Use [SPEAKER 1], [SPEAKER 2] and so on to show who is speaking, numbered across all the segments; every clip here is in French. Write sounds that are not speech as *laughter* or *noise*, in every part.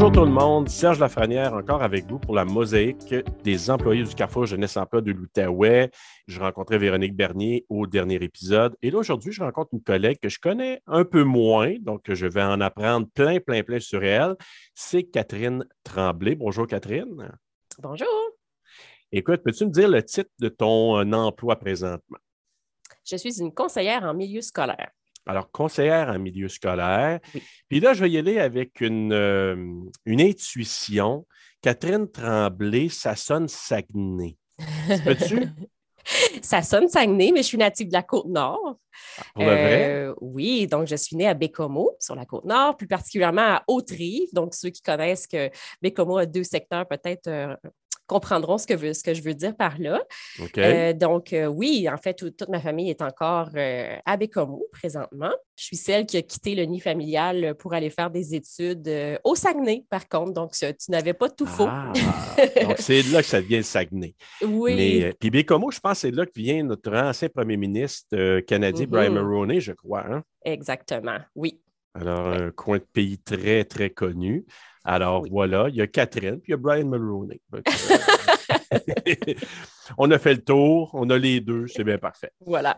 [SPEAKER 1] Bonjour tout le monde, Serge Lafrenière encore avec vous pour la mosaïque des employés du Carrefour Jeunesse Emploi de l'Outaouais. Je rencontrais Véronique Bernier au dernier épisode et là aujourd'hui, je rencontre une collègue que je connais un peu moins, donc je vais en apprendre plein, plein, plein sur elle. C'est Catherine Tremblay. Bonjour Catherine.
[SPEAKER 2] Bonjour.
[SPEAKER 1] Écoute, peux-tu me dire le titre de ton euh, emploi présentement?
[SPEAKER 2] Je suis une conseillère en milieu scolaire.
[SPEAKER 1] Alors, conseillère en milieu scolaire. Puis là, je vais y aller avec une, euh, une intuition. Catherine Tremblay, ça sonne Saguenay. *laughs* Peux-tu?
[SPEAKER 2] ça sonne Saguenay, mais je suis native de la Côte-Nord.
[SPEAKER 1] Ah, pour le vrai?
[SPEAKER 2] Euh, oui, donc je suis née à Bécomo, sur la Côte-Nord, plus particulièrement à Haute-Rive. Donc, ceux qui connaissent que Bécomo a deux secteurs peut-être euh, comprendront ce que, ce que je veux dire par là. Euh, donc, euh, oui, en fait, toute ma famille est encore euh, à Bécomo présentement. Je suis celle qui a quitté le nid familial pour aller faire des études au Saguenay, par contre. Donc, tu n'avais pas tout faux.
[SPEAKER 1] Ah, *laughs* donc, c'est là que ça devient le Saguenay.
[SPEAKER 2] Oui.
[SPEAKER 1] Mais, puis Bécomo, je pense que c'est là que vient notre ancien premier ministre canadien, Brian mm-hmm. Mulroney, je crois. Hein?
[SPEAKER 2] Exactement, oui.
[SPEAKER 1] Alors, un coin de pays très, très connu. Alors voilà, il y a Catherine, puis il y a Brian Mulroney. *laughs* on a fait le tour, on a les deux, c'est bien parfait.
[SPEAKER 2] Voilà.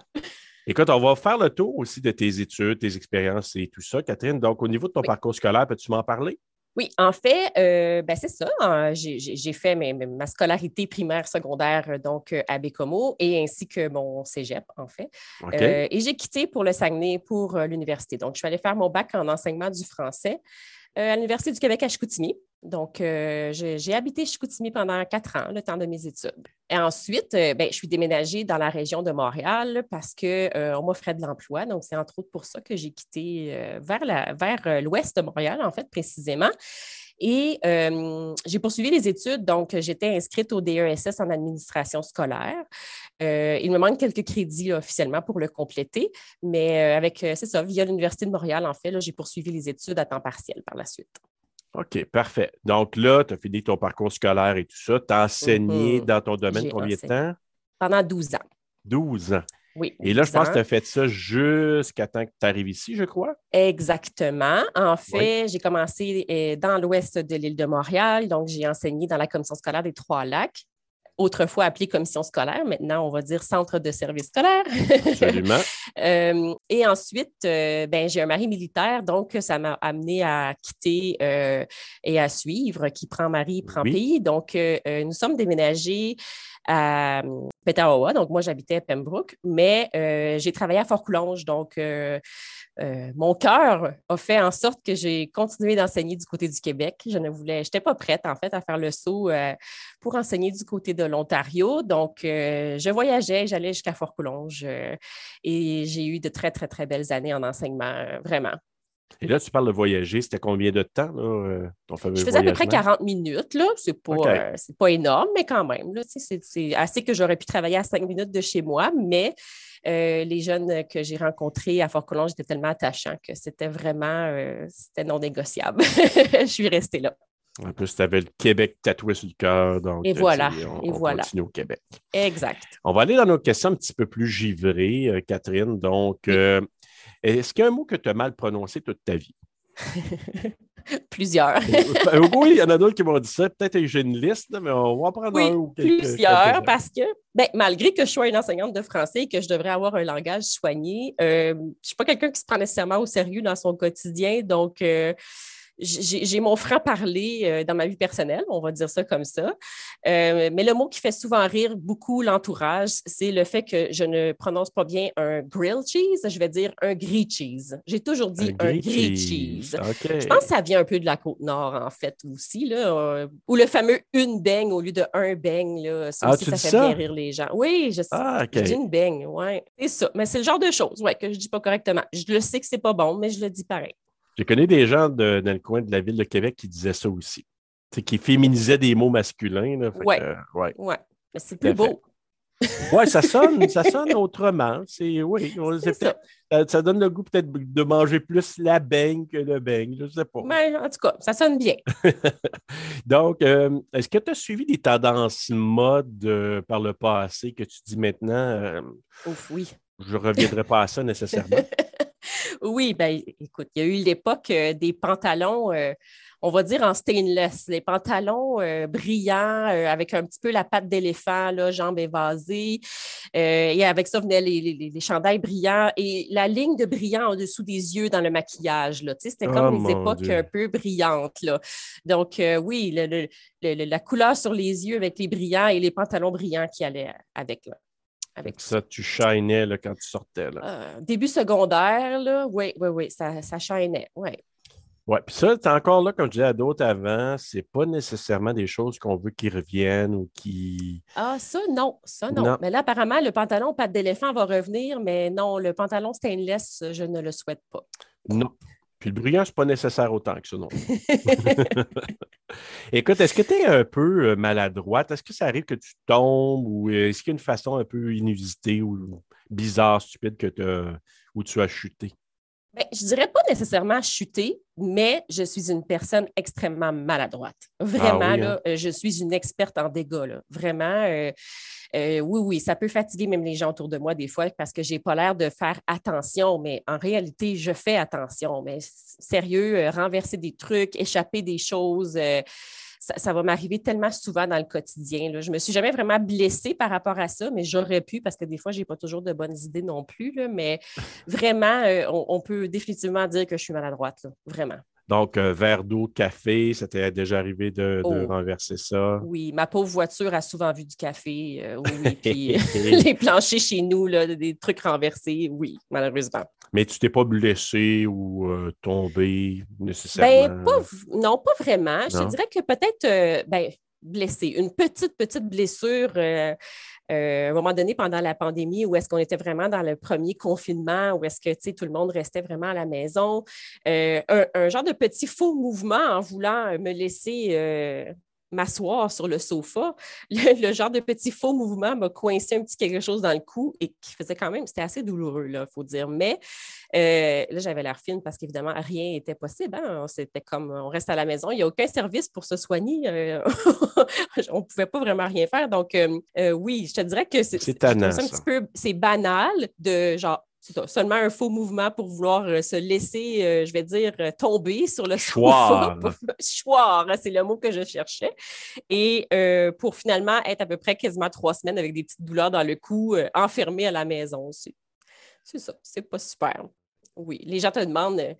[SPEAKER 1] Écoute, on va faire le tour aussi de tes études, tes expériences et tout ça, Catherine. Donc, au niveau de ton parcours scolaire, peux-tu m'en parler?
[SPEAKER 2] Oui, en fait, euh, ben, c'est ça. Hein. J'ai fait ma scolarité primaire, secondaire, donc à Bécomo, et ainsi que mon cégep, en fait. Euh, et j'ai quitté pour le Saguenay pour euh, l'université. Donc, je suis allée faire mon bac en enseignement du français. Euh, à l'Université du Québec à Chicoutimi. Donc, euh, j'ai habité Chicoutimi pendant quatre ans, le temps de mes études. Et ensuite, euh, ben, je suis déménagée dans la région de Montréal parce qu'on m'offrait de l'emploi. Donc, c'est entre autres pour ça que j'ai quitté vers l'ouest de Montréal, en fait, précisément. Et j'ai poursuivi les études, donc j'étais inscrite au DESS en administration scolaire. il me manque quelques crédits officiellement pour le compléter, mais avec, c'est ça, via l'Université de Montréal, en fait, j'ai poursuivi les études à temps partiel par la suite.
[SPEAKER 1] OK, parfait. Donc là, tu as fini ton parcours scolaire et tout ça. Tu as enseigné mm-hmm. dans ton domaine combien de temps?
[SPEAKER 2] Pendant 12 ans.
[SPEAKER 1] 12 ans.
[SPEAKER 2] Oui.
[SPEAKER 1] Et là, je pense que tu as fait ça jusqu'à temps que tu arrives ici, je crois.
[SPEAKER 2] Exactement. En fait, j'ai commencé euh, dans l'ouest de l'île de Montréal. Donc, j'ai enseigné dans la commission scolaire des Trois-Lacs autrefois appelée commission scolaire, maintenant on va dire centre de service scolaire.
[SPEAKER 1] Absolument. *laughs*
[SPEAKER 2] Euh, et ensuite, euh, ben, j'ai un mari militaire, donc ça m'a amené à quitter et à suivre, qui prend mari, prend pays. Donc, nous sommes déménagés à Petawawa. Donc, moi, j'habitais à Pembroke, mais euh, j'ai travaillé à Fort-Coulonge. Donc, euh, euh, mon cœur a fait en sorte que j'ai continué d'enseigner du côté du Québec. Je ne voulais, je n'étais pas prête, en fait, à faire le saut pour enseigner du côté de l'Ontario. Donc, je voyageais, j'allais jusqu'à Fort-Coulonge et j'ai eu de très, très, très belles années en enseignement, vraiment.
[SPEAKER 1] Et là, tu parles de voyager. C'était combien de temps, là, euh, ton fameux
[SPEAKER 2] Je faisais à peu près 40 minutes. Là. C'est pas, euh, pas énorme, mais quand même. Là, c'est, assez que j'aurais pu travailler à 5 minutes de chez moi, mais euh, les jeunes que j'ai rencontrés à Fort-Colomb, étaient tellement attachants que c'était vraiment c'était non négociable. *laughs* Je suis restée là.
[SPEAKER 1] En plus, tu avais le Québec tatoué sur le cœur. Donc,
[SPEAKER 2] et voilà.
[SPEAKER 1] on,
[SPEAKER 2] et voilà.
[SPEAKER 1] continue au Québec.
[SPEAKER 2] Exact.
[SPEAKER 1] On va aller dans nos questions un petit peu plus givrées, Catherine. Donc, est-ce qu'il y a un mot que tu as mal prononcé toute ta vie? *laughs*
[SPEAKER 2] plusieurs.
[SPEAKER 1] Euh, *laughs* oui, il y en a d'autres qui m'ont dit ça. Peut-être que j'ai une liste, mais on va en prendre un
[SPEAKER 2] ou Plusieurs, parce que ben, malgré que je sois une enseignante de français et que je devrais avoir un langage soigné, euh, je ne suis pas quelqu'un qui se prend nécessairement au sérieux dans son quotidien. Donc, euh, j'ai mon franc-parler euh, dans ma vie personnelle, on va dire ça comme ça. Euh, mais le mot qui fait souvent rire beaucoup l'entourage, c'est le fait que je ne prononce pas bien un grilled cheese, je vais dire un gris cheese. J'ai toujours dit un, gris cheese. Je pense que ça vient un peu de la côte nord, en fait, aussi, là, euh, ou le fameux une beigne au lieu de un beigne. Là, ça
[SPEAKER 1] ah,
[SPEAKER 2] aussi, ça fait bien rire les gens. Oui, je sais.
[SPEAKER 1] Ah,
[SPEAKER 2] Je dis une beigne, oui. C'est ça. Mais c'est le genre de choses ouais, que je ne dis pas correctement. Je le sais que c'est pas bon, mais je le dis pareil.
[SPEAKER 1] J'ai connu des gens dans le coin de la ville de Québec qui disaient ça aussi. qui féminisaient des mots masculins.
[SPEAKER 2] Oui. Ouais. ouais. Mais c'est plus beau. *laughs*
[SPEAKER 1] oui, ça sonne, ça *laughs* sonne autrement. C'est, oui, ça. Ça, donne le goût peut-être de manger plus la beigne que le beigne, je ne sais pas.
[SPEAKER 2] Mais en tout cas, ça sonne bien. *laughs*
[SPEAKER 1] Donc, euh, est-ce que tu as suivi des tendances mode euh, par le passé que tu dis maintenant? Euh,
[SPEAKER 2] Ouf, oui.
[SPEAKER 1] Je ne reviendrai pas à ça nécessairement?
[SPEAKER 2] Oui, ben écoute, il y a eu l'époque euh, des pantalons, euh, on va dire en stainless, les pantalons brillants avec un petit peu la patte d'éléphant, jambes évasées. et avec ça venaient les, chandails brillants et la ligne de brillant en dessous des yeux dans le maquillage. C'était comme oh, des époques un peu brillantes. Là. Donc, oui, la couleur sur les yeux avec les brillants et les pantalons brillants qui allaient avec.
[SPEAKER 1] Avec ça, tu shinais là, quand tu sortais. Là.
[SPEAKER 2] Euh, début secondaire, là, oui, oui, oui, ça, ça shinait, oui.
[SPEAKER 1] Oui, puis ça, tu encore là, comme je disais à d'autres avant, c'est pas nécessairement des choses qu'on veut qu'ils reviennent ou qui.
[SPEAKER 2] Ah, ça, non, ça, non. Mais là, apparemment, le pantalon pâte d'éléphant va revenir, mais non, le pantalon stainless, je ne le souhaite pas.
[SPEAKER 1] Non. Puis le brillant, c'est pas nécessaire autant que ça, non. *laughs* Écoute, est-ce que tu es un peu euh, maladroite? Est-ce que ça arrive que tu tombes ou euh, est-ce qu'il y a une façon un peu inusitée ou bizarre, stupide que où tu as chuté?
[SPEAKER 2] Je ben, je dirais pas nécessairement chuter, mais je suis une personne extrêmement maladroite. Vraiment, ah hein? euh, je suis une experte en dégâts. Vraiment, euh, euh, oui, oui, ça peut fatiguer même les gens autour de moi des fois parce que j'ai pas l'air de faire attention, mais en réalité, je fais attention. Mais sérieux, renverser des trucs, échapper des choses ça, va m'arriver tellement souvent dans le quotidien. Je ne me suis jamais vraiment blessée par rapport à ça, mais j'aurais pu parce que des fois, je n'ai pas toujours de bonnes idées non plus. mais vraiment, euh, on, peut définitivement dire que je suis maladroite, vraiment.
[SPEAKER 1] Donc, un verre d'eau, café, ça t'est déjà arrivé de, oh. renverser ça?
[SPEAKER 2] Oui, ma pauvre voiture a souvent vu du café. Euh, oui, puis *laughs* *laughs* les planchers chez nous, là, des trucs renversés, oui, malheureusement.
[SPEAKER 1] Mais tu t'es pas blessé ou euh, tombé nécessairement?
[SPEAKER 2] Ben, non, pas vraiment. Je dirais que peut-être euh, ben, blessé. Une petite, petite blessure à un moment donné pendant la pandémie où est-ce qu'on était vraiment dans le premier confinement, où est-ce que tout le monde restait vraiment à la maison. un, un, genre de petit faux mouvement en voulant me laisser m'asseoir sur le sofa, le, genre de petit faux mouvement m'a coincé un petit quelque chose dans le cou et qui faisait quand même, c'était assez douloureux, il faut dire. Mais euh, là, j'avais l'air fine parce qu'évidemment, rien n'était possible. Hein. C'était comme, on reste à la maison, il n'y a aucun service pour se soigner. Euh, *laughs* on ne pouvait pas vraiment rien faire. Donc, euh, oui, je te dirais que c'est un petit peu, c'est banal de genre, seulement un faux mouvement pour vouloir euh, se laisser, euh, je vais dire, euh, tomber *laughs* sur le
[SPEAKER 1] choix. *laughs*
[SPEAKER 2] Choir, hein, c'est le mot que je cherchais. Et pour finalement être à peu près quasiment trois semaines avec des petites douleurs dans le cou, enfermé à la maison aussi. C'est ça, c'est pas super. Oui, les gens te demandent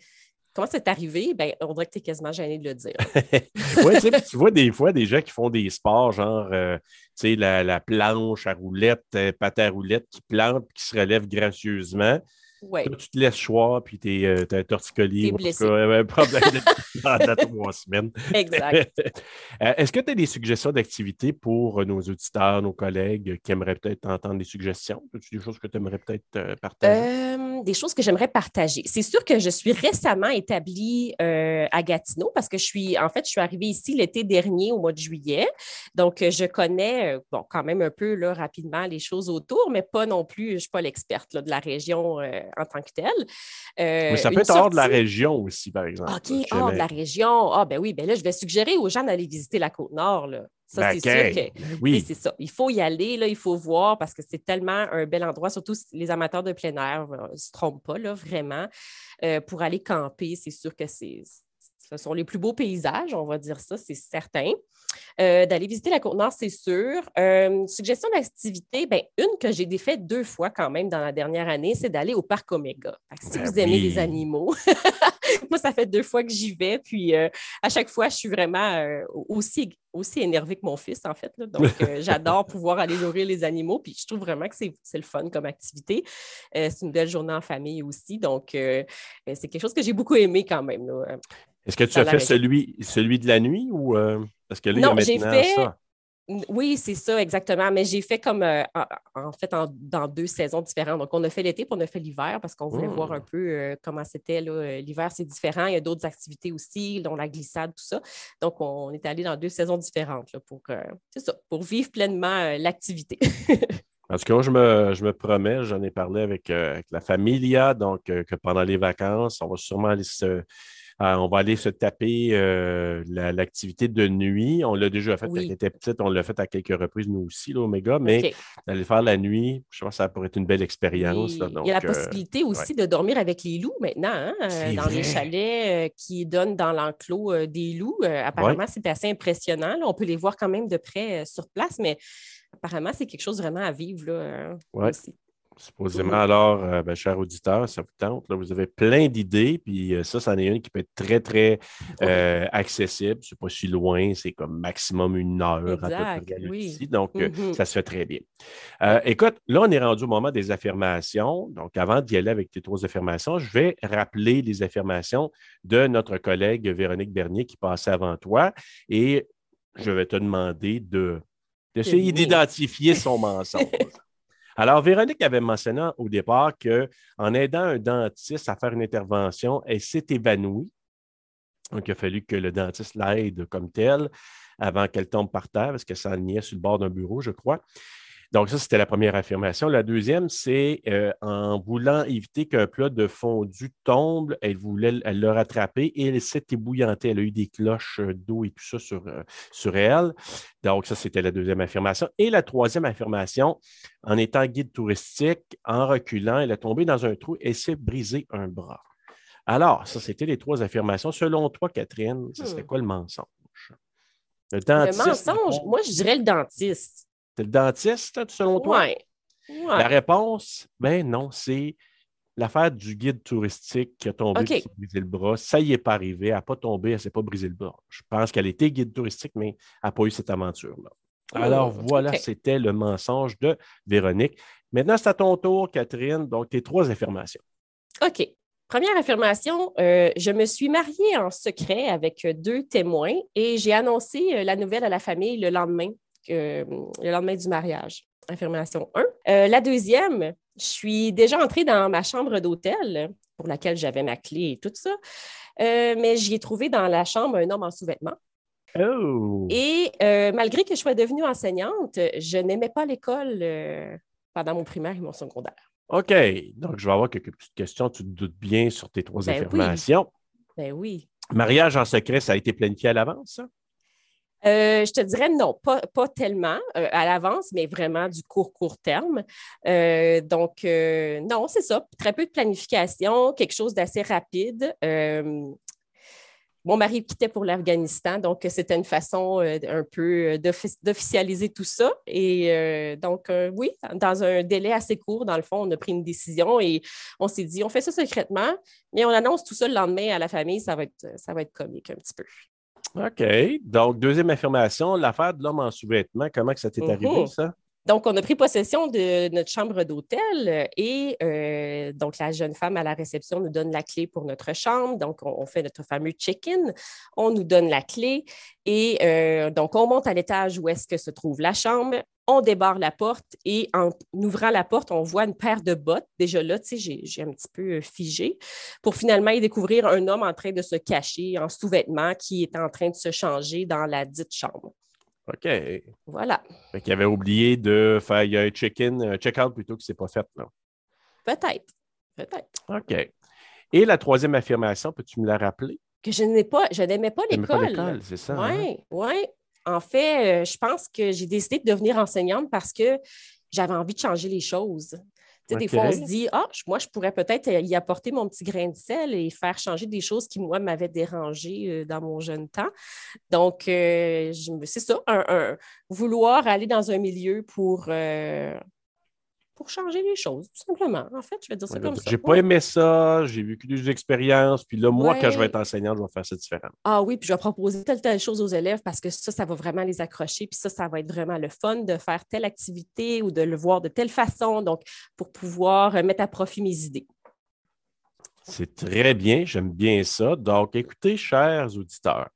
[SPEAKER 2] Comment c'est arrivé? Ben, on dirait que tu es quasiment gêné de le dire. *laughs*
[SPEAKER 1] oui, tu vois des fois des gens qui font des sports, genre euh, la, la, planche à roulette, euh, pâte à roulette qui plante qui se relève gracieusement. Ouais. tu te laisses choix, puis tu es, euh, un torticolis.
[SPEAKER 2] T'es blessé. un
[SPEAKER 1] problème *laughs* *laughs* pendant trois semaines.
[SPEAKER 2] Exact. *laughs*
[SPEAKER 1] Est-ce que tu as des suggestions d'activités pour nos auditeurs, nos collègues qui aimeraient peut-être entendre des suggestions? As-tu des choses que tu aimerais peut-être partager?
[SPEAKER 2] des choses que j'aimerais partager. C'est sûr que je suis récemment établie euh, à Gatineau parce que je suis, en fait, je suis arrivée ici l'été dernier au mois de juillet. Donc, euh, je connais, euh, bon, quand même un peu là, rapidement les choses autour, mais pas non plus, je ne suis pas l'experte de la région en tant que telle.
[SPEAKER 1] mais ça peut être hors de la région aussi, par exemple.
[SPEAKER 2] OK, hors de la région. Ah, ben oui, ben là, je vais suggérer aux gens d'aller visiter la Côte-Nord. Ça, c'est sûr que ben oui. c'est ça. Il faut y aller, là, il faut voir parce que c'est tellement un bel endroit, surtout les amateurs de plein air ne euh, se trompent pas, là, vraiment. Euh, pour aller camper, c'est sûr que c'est, ce sont les plus beaux paysages, on va dire ça, c'est certain. Euh, d'aller visiter la Côte-Nord, c'est sûr. suggestion d'activité, ben, une que j'ai défait deux fois quand même dans la dernière année, c'est d'aller au parc Omega. Si ben vous aimez les animaux, *laughs* moi, ça fait deux fois que j'y vais. Puis à chaque fois, je suis vraiment aussi aussi énervé que mon fils, en fait. Donc, euh, *laughs* j'adore pouvoir aller nourrir les animaux. Puis, je trouve vraiment que c'est le fun comme activité. Euh, c'est une belle journée en famille aussi. Donc, euh, c'est quelque chose que j'ai beaucoup aimé quand même.
[SPEAKER 1] Est-ce que tu as fait celui, celui de la nuit ou parce que là, il y a maintenant ça?
[SPEAKER 2] Oui, c'est ça, exactement. Mais j'ai fait comme, euh, en, fait, dans deux saisons différentes. Donc, on a fait l'été, puis on a fait l'hiver parce qu'on voulait voir un mmh. peu euh, comment c'était. Euh, l'hiver, c'est différent. Il y a d'autres activités aussi, dont la glissade, tout ça. Donc, on est allé dans deux saisons différentes pour, ça, pour vivre pleinement l'activité. *laughs*
[SPEAKER 1] En tout cas, je me, je me promets, j'en ai parlé avec, avec la familia, donc que pendant les vacances, on va sûrement aller se Euh, on va aller se taper euh, l'activité de nuit. On l'a déjà fait quand elle était petite. On l'a fait à quelques reprises, nous aussi, l'Oméga. Mais d'aller faire la nuit, je pense que ça pourrait être une belle expérience.
[SPEAKER 2] Il y a la possibilité aussi de dormir avec les loups maintenant, hein, dans les chalets qui donnent dans l'enclos des loups. apparemment, c'est assez impressionnant. On peut les voir quand même de près sur place, mais apparemment, c'est quelque chose vraiment à vivre là, aussi.
[SPEAKER 1] Supposément, alors, euh, ben, cher auditeur, ça vous tente. Là, vous avez plein d'idées, puis euh, ça, c'en est une qui peut être très, très euh, accessible. C'est pas si loin, c'est comme maximum une heure à peu près ici. Donc, mm-hmm. ça se fait très bien. écoute, là, on est rendu au moment des affirmations. Donc, avant d'y aller avec tes trois affirmations, je vais rappeler les affirmations de notre collègue Véronique Bernier qui passait avant toi. Et je vais te demander de d'essayer d'identifier son mensonge. *laughs* Alors, Véronique avait mentionné au départ qu'en aidant un dentiste à faire une intervention, elle s'est évanouie. Donc, il a fallu que le dentiste l'aide comme tel avant qu'elle tombe par terre parce qu'elle s'enlignait sur le bord d'un bureau, je crois. Donc, ça, c'était la première affirmation. La deuxième, c'est euh, en voulant éviter qu'un plat de fondu tombe, elle voulait le rattraper et elle s'est ébouillantée. Elle a eu des cloches d'eau et tout ça sur, euh, sur elle. Donc, ça, c'était la deuxième affirmation. Et la troisième affirmation, en étant guide touristique, en reculant, elle est tombée dans un trou et s'est brisé un bras. Alors, ça, c'était les trois affirmations. Selon toi, Catherine, ce serait hmm. quoi le mensonge?
[SPEAKER 2] Le, le mensonge, moi, je dirais le dentiste.
[SPEAKER 1] C'est le dentiste, selon toi?
[SPEAKER 2] Oui.
[SPEAKER 1] La réponse, ben non, c'est l'affaire du guide touristique qui a tombé, qui s'est brisé le bras. Ça y est pas arrivé. Elle n'a pas tombé, elle ne s'est pas brisé le bras. Je pense qu'elle était guide touristique, mais elle n'a pas eu cette aventure-là. Oh, Alors voilà, c'était le mensonge de Véronique. Maintenant, c'est à ton tour, Catherine. Donc, tes trois affirmations.
[SPEAKER 2] OK. Première affirmation, euh, je me suis mariée en secret avec deux témoins et j'ai annoncé euh, la nouvelle à la famille le lendemain le lendemain du mariage. Affirmation 1. Euh, la deuxième, je suis déjà entrée dans ma chambre d'hôtel pour laquelle j'avais ma clé et tout ça, euh, mais j'y ai trouvé dans la chambre un homme en sous-vêtements.
[SPEAKER 1] Oh.
[SPEAKER 2] Et euh, malgré que je sois devenue enseignante, je n'aimais pas l'école pendant mon primaire et mon secondaire.
[SPEAKER 1] OK. Donc, je vais avoir quelques petites questions. Tu te doutes bien sur tes trois ben affirmations.
[SPEAKER 2] Ben oui.
[SPEAKER 1] Mariage en secret, ça a été planifié à l'avance, ça?
[SPEAKER 2] Euh, je te dirais non, pas, tellement euh, à l'avance, mais vraiment du court, court terme. Euh, donc, non, c'est ça. Très peu de planification, quelque chose d'assez rapide. mon mari quittait pour l'Afghanistan, donc c'était une façon un peu d'officialiser tout ça. Et donc, oui, dans un délai assez court, dans le fond, on a pris une décision et on s'est dit, on fait ça secrètement, mais on annonce tout ça le lendemain à la famille, ça va être, ça va être comique un petit peu.
[SPEAKER 1] OK. Donc, deuxième affirmation, l'affaire de l'homme en sous-vêtements, comment que ça t'est arrivé, mhm. ça?
[SPEAKER 2] Donc, on a pris possession de notre chambre d'hôtel et euh, donc la jeune femme à la réception nous donne la clé pour notre chambre. Donc, on, fait notre fameux check-in. On nous donne la clé et euh, donc on monte à l'étage où est-ce que se trouve la chambre. On débarre la porte et en ouvrant la porte, on voit une paire de bottes. Déjà là, tu sais, j'ai un petit peu euh, figé pour finalement y découvrir un homme en train de se cacher en sous-vêtements qui est en train de se changer dans la dite chambre.
[SPEAKER 1] OK.
[SPEAKER 2] Voilà.
[SPEAKER 1] Fait qu'il avait oublié de faire un check-in, un check-out plutôt que c'est pas fait.
[SPEAKER 2] Peut-être. Peut-être.
[SPEAKER 1] OK. Et la troisième affirmation, peux-tu me la rappeler?
[SPEAKER 2] Que je n'ai pas, je n'aimais pas l'école.
[SPEAKER 1] c'est ça.
[SPEAKER 2] Oui, hein? oui. En fait, euh, je pense que j'ai décidé de devenir enseignante parce que j'avais envie de changer les choses. Des fois, on se dit, ah, moi, je pourrais peut-être y apporter mon petit grain de sel et faire changer des choses qui, moi, m'avaient dérangé euh, dans mon jeune temps. Donc, euh, c'est ça, un, vouloir aller dans un milieu pour euh, pour changer les choses, tout simplement. En fait, je vais dire ça comme ça.
[SPEAKER 1] J'ai pas aimé ça, j'ai vécu des expériences, puis là, moi, quand je vais être enseignante, je vais faire ça différemment.
[SPEAKER 2] Ah oui, puis je vais proposer telle, telle chose aux élèves parce que ça, ça va vraiment les accrocher, puis ça, ça va être vraiment le fun de faire telle activité ou de le voir de telle façon, donc pour pouvoir euh, mettre à profit mes idées.
[SPEAKER 1] C'est très bien, j'aime bien ça. Donc, écoutez, chers auditeurs,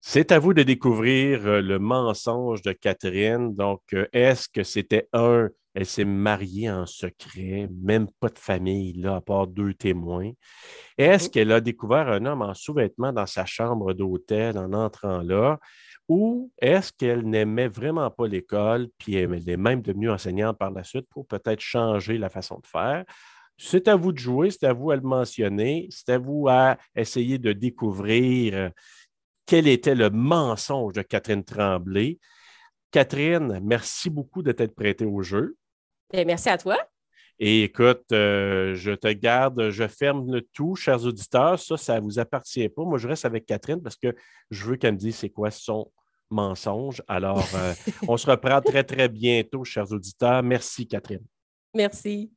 [SPEAKER 1] c'est à vous de découvrir euh, le mensonge de Catherine. Donc, euh, est-ce que c'était un elle s'est mariée en secret, même pas de famille, là, à part deux témoins. Est-ce mmh. qu'elle a découvert un homme en sous-vêtements dans sa chambre d'hôtel en entrant là? Ou est-ce qu'elle n'aimait vraiment pas l'école, puis elle est même devenue enseignante par la suite pour peut-être changer la façon de faire? C'est à vous de jouer, c'est à vous à le mentionner, c'est à vous à essayer de découvrir euh, quel était le mensonge de Catherine Tremblay. Catherine, merci beaucoup de t'être prêtée au jeu.
[SPEAKER 2] Ben, merci à toi.
[SPEAKER 1] Et écoute, euh, je te garde, je ferme le tout, chers auditeurs. Ça, ça ne vous appartient pas. Moi, je reste avec Catherine parce que je veux qu'elle me dise c'est quoi son mensonge. Alors, euh, *laughs* on se reprend très, très bientôt, chers auditeurs. Merci, Catherine.
[SPEAKER 2] Merci.